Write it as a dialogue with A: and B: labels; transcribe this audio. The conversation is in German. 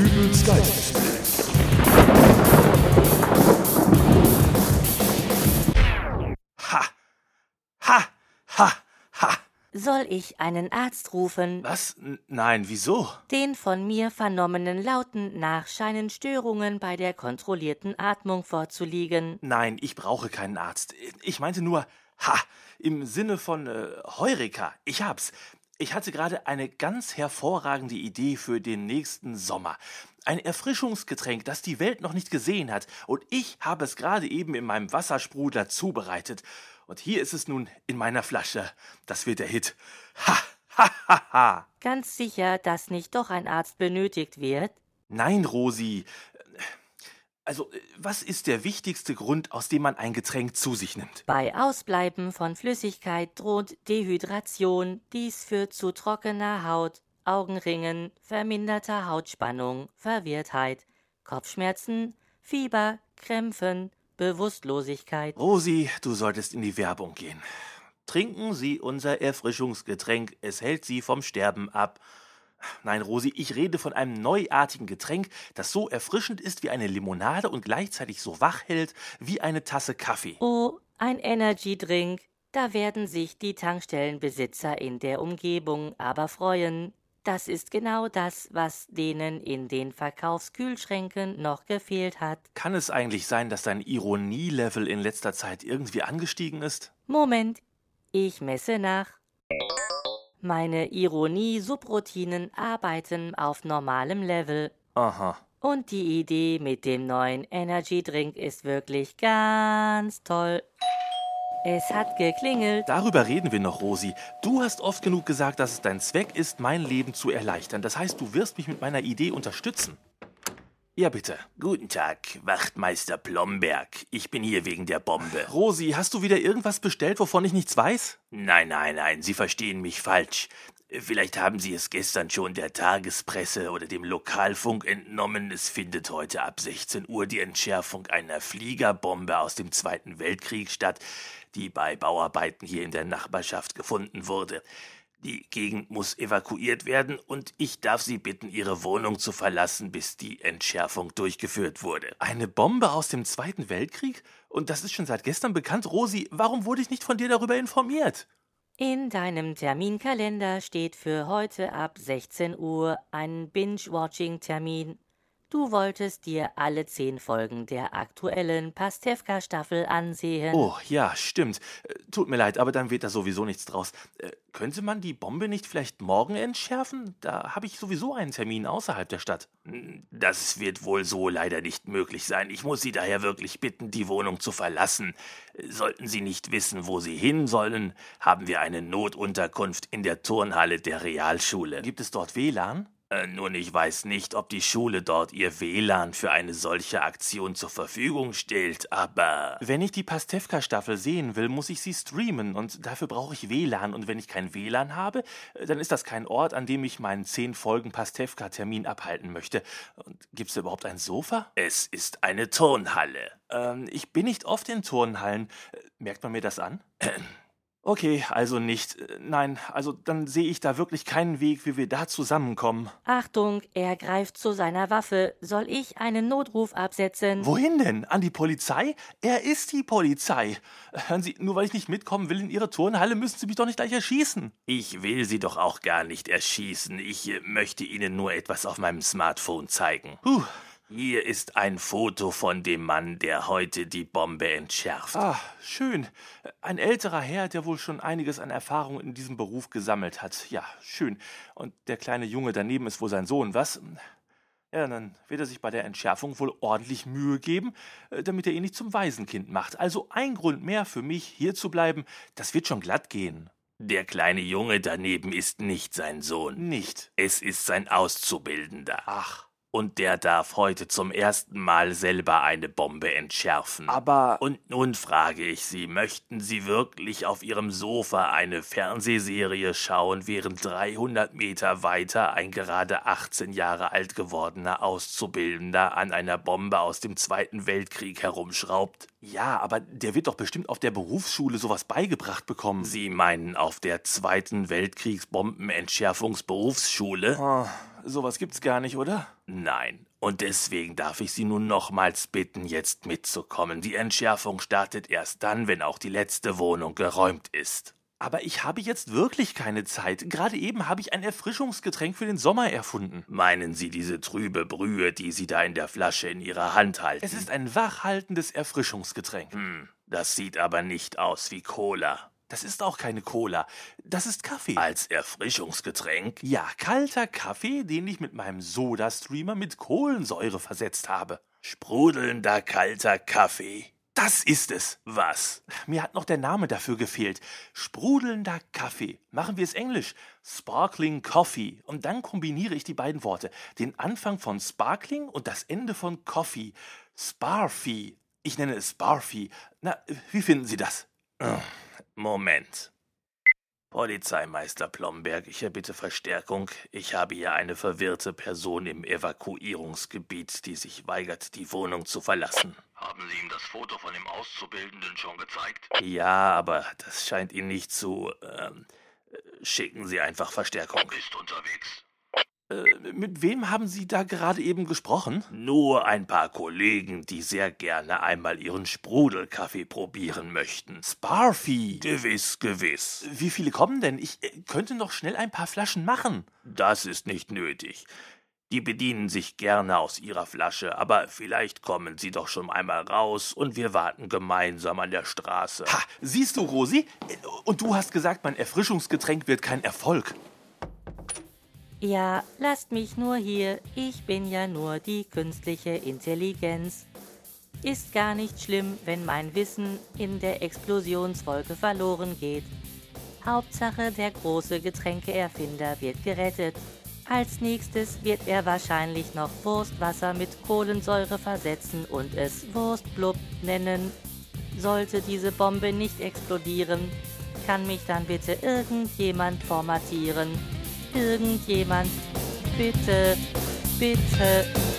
A: Dübels Geistesblitz.
B: Ha! Ha! Ha! Ha!
C: Soll ich einen Arzt rufen?
B: Was? N nein, wieso?
C: Den von mir vernommenen Lauten nach scheinen Störungen bei der kontrollierten Atmung vorzuliegen.
B: Nein, ich brauche keinen Arzt. Ich meinte nur, ha, im Sinne von äh, Heureka. Ich hab's. Ich hatte gerade eine ganz hervorragende Idee für den nächsten Sommer. Ein Erfrischungsgetränk, das die Welt noch nicht gesehen hat. Und ich habe es gerade eben in meinem Wassersprudler zubereitet. Und hier ist es nun in meiner Flasche. Das wird der Hit. Ha, ha, ha, ha.
C: Ganz sicher, dass nicht doch ein Arzt benötigt wird?
B: Nein, Rosi. Also, was ist der wichtigste Grund, aus dem man ein Getränk zu sich nimmt?
C: Bei Ausbleiben von Flüssigkeit droht Dehydration. Dies führt zu trockener Haut, Augenringen, verminderter Hautspannung, Verwirrtheit, Kopfschmerzen, Fieber, Krämpfen, Bewusstlosigkeit.
B: Rosi, du solltest in die Werbung gehen. Trinken Sie unser Erfrischungsgetränk, es hält Sie vom Sterben ab. Nein, Rosi, ich rede von einem neuartigen Getränk, das so erfrischend ist wie eine Limonade und gleichzeitig so wach hält wie eine Tasse Kaffee.
C: Oh, ein Energy-Drink. Da werden sich die Tankstellenbesitzer in der Umgebung aber freuen. Das ist genau das, was denen in den Verkaufskühlschränken noch gefehlt hat.
B: Kann es eigentlich sein, dass dein Ironielevel in letzter Zeit irgendwie angestiegen ist?
C: Moment, ich messe nach. Meine Ironie-Subroutinen arbeiten auf normalem Level.
B: Aha.
C: Und die Idee mit dem neuen Energy Drink ist wirklich ganz toll. Es hat geklingelt.
B: Darüber reden wir noch, Rosi. Du hast oft genug gesagt, dass es dein Zweck ist, mein Leben zu erleichtern. Das heißt, du wirst mich mit meiner Idee unterstützen. Ja, bitte.
D: Guten Tag, Wachtmeister Plomberg. Ich bin hier wegen der Bombe.
B: Rosi, hast du wieder irgendwas bestellt, wovon ich nichts weiß?
D: Nein, nein, nein, Sie verstehen mich falsch. Vielleicht haben Sie es gestern schon der Tagespresse oder dem Lokalfunk entnommen. Es findet heute ab 16 Uhr die Entschärfung einer Fliegerbombe aus dem Zweiten Weltkrieg statt, die bei Bauarbeiten hier in der Nachbarschaft gefunden wurde. Die Gegend muss evakuiert werden und ich darf Sie bitten, Ihre Wohnung zu verlassen, bis die Entschärfung durchgeführt wurde.
B: Eine Bombe aus dem Zweiten Weltkrieg? Und das ist schon seit gestern bekannt. Rosi, warum wurde ich nicht von dir darüber informiert?
C: In deinem Terminkalender steht für heute ab 16 Uhr ein Binge-Watching-Termin. Du wolltest dir alle zehn Folgen der aktuellen Pastewka-Staffel ansehen.
B: Oh, ja, stimmt. Äh, Tut mir leid, aber dann wird da sowieso nichts draus. Äh, könnte man die Bombe nicht vielleicht morgen entschärfen? Da habe ich sowieso einen Termin außerhalb der Stadt.
D: Das wird wohl so leider nicht möglich sein. Ich muss Sie daher wirklich bitten, die Wohnung zu verlassen. Sollten Sie nicht wissen, wo Sie hin sollen, haben wir eine Notunterkunft in der Turnhalle der Realschule.
B: Gibt es dort WLAN?
D: Äh, nun, ich weiß nicht, ob die Schule dort ihr WLAN für eine solche Aktion zur Verfügung stellt, aber.
B: Wenn ich die Pastewka-Staffel sehen will, muss ich sie streamen und dafür brauche ich WLAN. Und wenn ich kein WLAN habe, dann ist das kein Ort, an dem ich meinen 10 Folgen Pastewka-Termin abhalten möchte. Und gibt es überhaupt ein Sofa?
D: Es ist eine Turnhalle.
B: Ähm, ich bin nicht oft in Turnhallen. Äh, merkt man mir das an? Okay, also nicht. Nein, also dann sehe ich da wirklich keinen Weg, wie wir da zusammenkommen.
C: Achtung, er greift zu seiner Waffe. Soll ich einen Notruf absetzen?
B: Wohin denn? An die Polizei? Er ist die Polizei. Hören Sie, nur weil ich nicht mitkommen will in Ihre Turnhalle, müssen Sie mich doch nicht gleich erschießen.
D: Ich will Sie doch auch gar nicht erschießen. Ich äh, möchte Ihnen nur etwas auf meinem Smartphone zeigen.
B: Puh.
D: Hier ist ein Foto von dem Mann, der heute die Bombe entschärft.
B: Ah, schön. Ein älterer Herr, der wohl schon einiges an Erfahrung in diesem Beruf gesammelt hat. Ja, schön. Und der kleine Junge daneben ist wohl sein Sohn, was? Ja, dann wird er sich bei der Entschärfung wohl ordentlich Mühe geben, äh, damit er ihn nicht zum Waisenkind macht. Also ein Grund mehr für mich, hier zu bleiben. Das wird schon glatt gehen.
D: Der kleine Junge daneben ist nicht sein Sohn.
B: Nicht.
D: Es ist sein Auszubildender.
B: Ach.
D: Und der darf heute zum ersten Mal selber eine Bombe entschärfen.
B: Aber.
D: Und nun frage ich Sie, möchten Sie wirklich auf Ihrem Sofa eine Fernsehserie schauen, während 300 Meter weiter ein gerade 18 Jahre alt gewordener Auszubildender an einer Bombe aus dem Zweiten Weltkrieg herumschraubt?
B: Ja, aber der wird doch bestimmt auf der Berufsschule sowas beigebracht bekommen.
D: Sie meinen auf der Zweiten Weltkriegsbombenentschärfungsberufsschule?
B: Oh, sowas gibt's gar nicht, oder?
D: Nein. Und deswegen darf ich Sie nun nochmals bitten, jetzt mitzukommen. Die Entschärfung startet erst dann, wenn auch die letzte Wohnung geräumt ist.
B: Aber ich habe jetzt wirklich keine Zeit. Gerade eben habe ich ein Erfrischungsgetränk für den Sommer erfunden.
D: Meinen Sie diese trübe Brühe, die Sie da in der Flasche in Ihrer Hand halten?
B: Es ist ein wachhaltendes Erfrischungsgetränk.
D: Hm, das sieht aber nicht aus wie Cola.
B: Das ist auch keine Cola. Das ist Kaffee.
D: Als Erfrischungsgetränk?
B: Ja, kalter Kaffee, den ich mit meinem Soda-Streamer mit Kohlensäure versetzt habe.
D: Sprudelnder kalter Kaffee.
B: Das ist es.
D: Was?
B: Mir hat noch der Name dafür gefehlt. Sprudelnder Kaffee. Machen wir es englisch. Sparkling Coffee. Und dann kombiniere ich die beiden Worte. Den Anfang von Sparkling und das Ende von Coffee. Sparfy. Ich nenne es Sparfy. Na, wie finden Sie das?
D: Moment. Polizeimeister Plomberg, ich erbitte Verstärkung. Ich habe hier eine verwirrte Person im Evakuierungsgebiet, die sich weigert, die Wohnung zu verlassen.
A: Haben Sie ihm das Foto von dem Auszubildenden schon gezeigt?
D: Ja, aber das scheint ihn nicht zu. Ähm, schicken Sie einfach Verstärkung.
A: Ist unterwegs.
B: Äh, mit wem haben Sie da gerade eben gesprochen?
D: Nur ein paar Kollegen, die sehr gerne einmal ihren Sprudelkaffee probieren möchten.
B: Sparfy.
D: Gewiss, gewiss.
B: Wie viele kommen denn? Ich äh, könnte noch schnell ein paar Flaschen machen.
D: Das ist nicht nötig. Die bedienen sich gerne aus ihrer Flasche, aber vielleicht kommen sie doch schon einmal raus und wir warten gemeinsam an der Straße.
B: Ha, siehst du, Rosi? Und du hast gesagt, mein Erfrischungsgetränk wird kein Erfolg.
C: Ja, lasst mich nur hier, ich bin ja nur die künstliche Intelligenz. Ist gar nicht schlimm, wenn mein Wissen in der Explosionswolke verloren geht. Hauptsache, der große Getränkeerfinder wird gerettet. Als nächstes wird er wahrscheinlich noch Wurstwasser mit Kohlensäure versetzen und es Wurstblub nennen. Sollte diese Bombe nicht explodieren, kann mich dann bitte irgendjemand formatieren. Irgendjemand. Bitte, bitte.